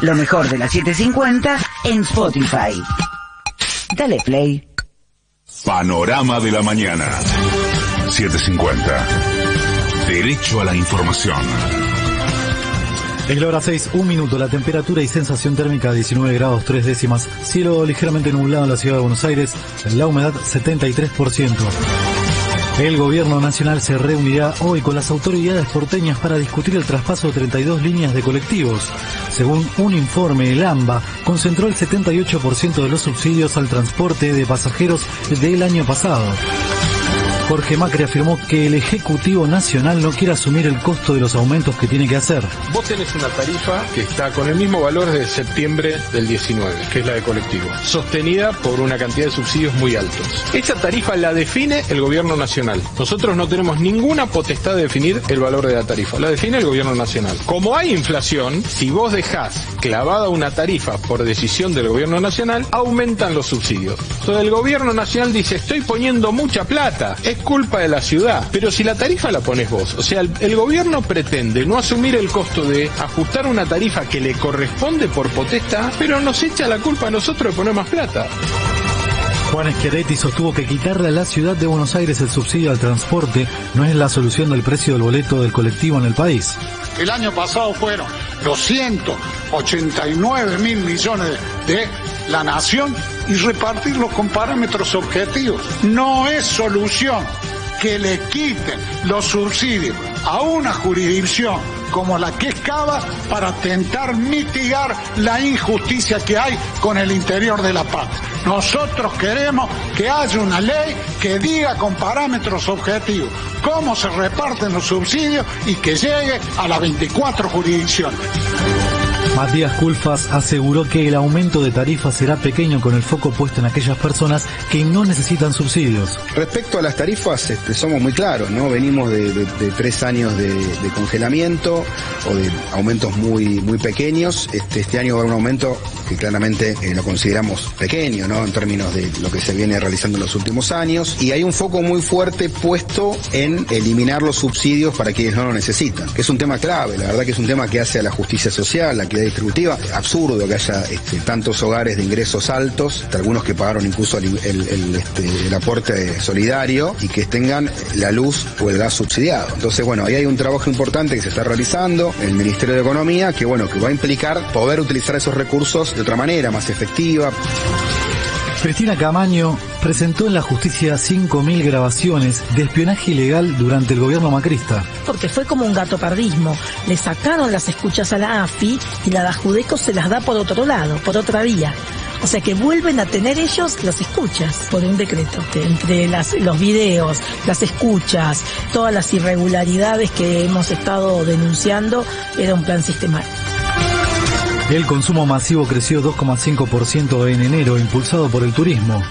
Lo mejor de la 750 en Spotify. Dale play. Panorama de la mañana. 750. Derecho a la información. Es la hora 6, un minuto, la temperatura y sensación térmica 19 grados 3 décimas, cielo ligeramente nublado en la ciudad de Buenos Aires, la humedad 73%. El gobierno nacional se reunirá hoy con las autoridades porteñas para discutir el traspaso de 32 líneas de colectivos. Según un informe, el AMBA concentró el 78% de los subsidios al transporte de pasajeros del año pasado. Jorge Macri afirmó que el Ejecutivo Nacional no quiere asumir el costo de los aumentos que tiene que hacer. Vos tenés una tarifa que está con el mismo valor desde septiembre del 19, que es la de colectivo, sostenida por una cantidad de subsidios muy altos. Esa tarifa la define el gobierno nacional. Nosotros no tenemos ninguna potestad de definir el valor de la tarifa, la define el gobierno nacional. Como hay inflación, si vos dejás clavada una tarifa por decisión del gobierno nacional, aumentan los subsidios. Entonces el gobierno nacional dice, estoy poniendo mucha plata, culpa de la ciudad. Pero si la tarifa la pones vos, o sea, el, el gobierno pretende no asumir el costo de ajustar una tarifa que le corresponde por potestad, pero nos echa la culpa a nosotros de poner más plata. Juan Schiaretti sostuvo que quitarle a la ciudad de Buenos Aires el subsidio al transporte no es la solución del precio del boleto del colectivo en el país. El año pasado fueron 289 mil millones de la nación y repartirlo con parámetros objetivos. No es solución que le quiten los subsidios a una jurisdicción como la que es Cava para tentar mitigar la injusticia que hay con el interior de la patria. Nosotros queremos que haya una ley que diga con parámetros objetivos cómo se reparten los subsidios y que llegue a las 24 jurisdicciones. Matías Culfas aseguró que el aumento de tarifas será pequeño con el foco puesto en aquellas personas que no necesitan subsidios. Respecto a las tarifas, este, somos muy claros, ¿no? Venimos de, tres años de, congelamiento o de aumentos muy, muy pequeños. Este, este año va a haber un aumento que claramente eh, lo consideramos pequeño, ¿no? En términos de lo que se viene realizando en los últimos años. Y hay un foco muy fuerte puesto en eliminar los subsidios para quienes no lo necesitan. Que es un tema clave, la verdad que es un tema que hace a la justicia social, la equidad distributiva. Absurdo que haya este, tantos hogares de ingresos altos, algunos que pagaron incluso el, este, el aporte solidario y que tengan la luz o el gas subsidiado. Entonces, bueno, ahí hay un trabajo importante que se está realizando en el Ministerio de Economía que, bueno, que va a implicar poder utilizar esos recursos de otra manera, más efectiva. Cristina Camaño presentó en la justicia 5.000 grabaciones de espionaje ilegal durante el gobierno macrista. porque fue como un gato pardismo. Le sacaron las escuchas a la AFI y la de Ajudeco se las da por otro lado, por otra vía. O sea que vuelven a tener ellos las escuchas por un decreto. Entre las, los videos, las escuchas, todas las irregularidades que hemos estado denunciando, era un plan sistemático. El consumo masivo creció 2,5% en enero, impulsado por el turismo.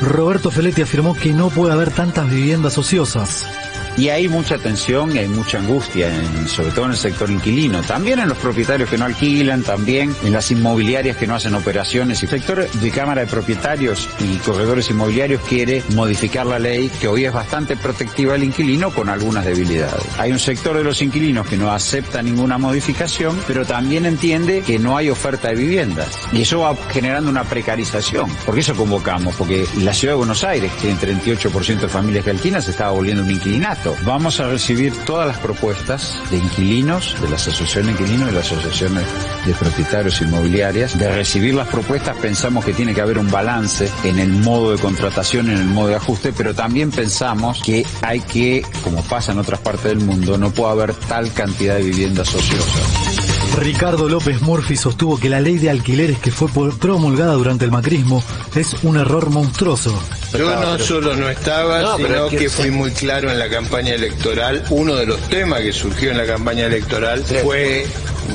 Roberto Feletti afirmó que no puede haber tantas viviendas ociosas. Y hay mucha tensión y hay mucha angustia, en- sobre todo en el sector inquilino. También en los propietarios que no alquilan, también en las inmobiliarias que no hacen operaciones. El sector de Cámara de Propietarios y Corredores Inmobiliarios quiere modificar la ley que hoy es bastante protectiva al inquilino con algunas debilidades. Hay un sector de los inquilinos que no acepta ninguna modificación, pero también entiende que no hay oferta de viviendas. Y eso va generando una precarización. Por eso convocamos, porque la ciudad de Buenos Aires, que tiene 38% de familias que alquilan, se estaba volviendo un inquilinato. Vamos a recibir todas las propuestas de inquilinos, de las asociaciones de inquilinos y las asociaciones de propietarios inmobiliarias. De recibir las propuestas pensamos que tiene que haber un balance en el modo de contratación, en el modo de ajuste, pero también pensamos que hay que, como pasa en otras partes del mundo, no puede haber tal cantidad de viviendas ociosas. Ricardo López Murphy sostuvo que la ley de alquileres que fue promulgada durante el macrismo es un error monstruoso. Yo no solo no estaba, No, sino es que fui muy claro en la campaña electoral. Uno de los temas que surgió en la campaña electoral fue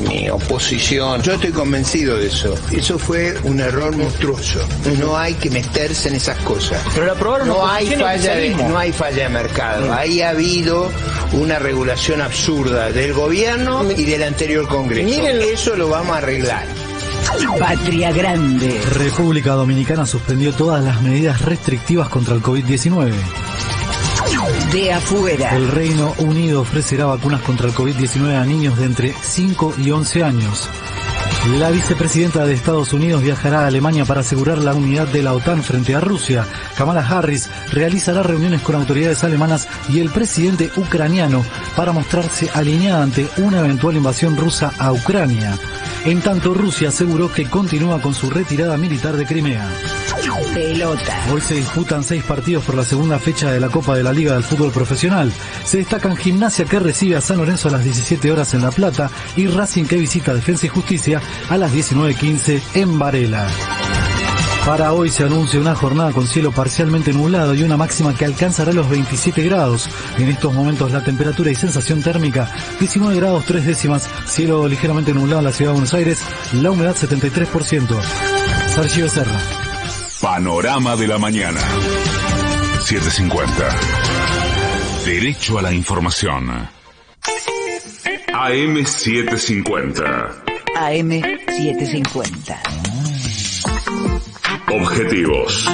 mi oposición. Yo estoy convencido de eso. Eso fue un error monstruoso. No hay que meterse en esas cosas. Pero lo aprobaron no hay falla de, no hay falla de mercado. Ahí ha habido una regulación absurda del gobierno y del anterior Congreso. Miren- eso lo vamos a arreglar. Patria Grande. República Dominicana suspendió todas las medidas restrictivas contra el COVID-19. De afuera. El Reino Unido ofrecerá vacunas contra el COVID-19 a niños de entre 5 y 11 años. La vicepresidenta de Estados Unidos viajará a Alemania para asegurar la unidad de la OTAN frente a Rusia. Kamala Harris realizará reuniones con autoridades alemanas y el presidente ucraniano para mostrarse alineada ante una eventual invasión rusa a Ucrania. En tanto, Rusia aseguró que continúa con su retirada militar de Crimea. Pelota. Hoy se disputan seis partidos por la segunda fecha de la Copa de la Liga del Fútbol Profesional. Se destacan Gimnasia que recibe a San Lorenzo a las 17 horas en La Plata y Racing que visita Defensa y Justicia a las 19.15 en Varela. Para hoy se anuncia una jornada con cielo parcialmente nublado y una máxima que alcanzará los 27 grados. En estos momentos la temperatura y sensación térmica 19 grados 3 décimas, cielo ligeramente nublado en la ciudad de Buenos Aires, la humedad 73%. Sergio Becerra. Panorama de la mañana. 750. Derecho a la información. AM750. AM750. Objetivos,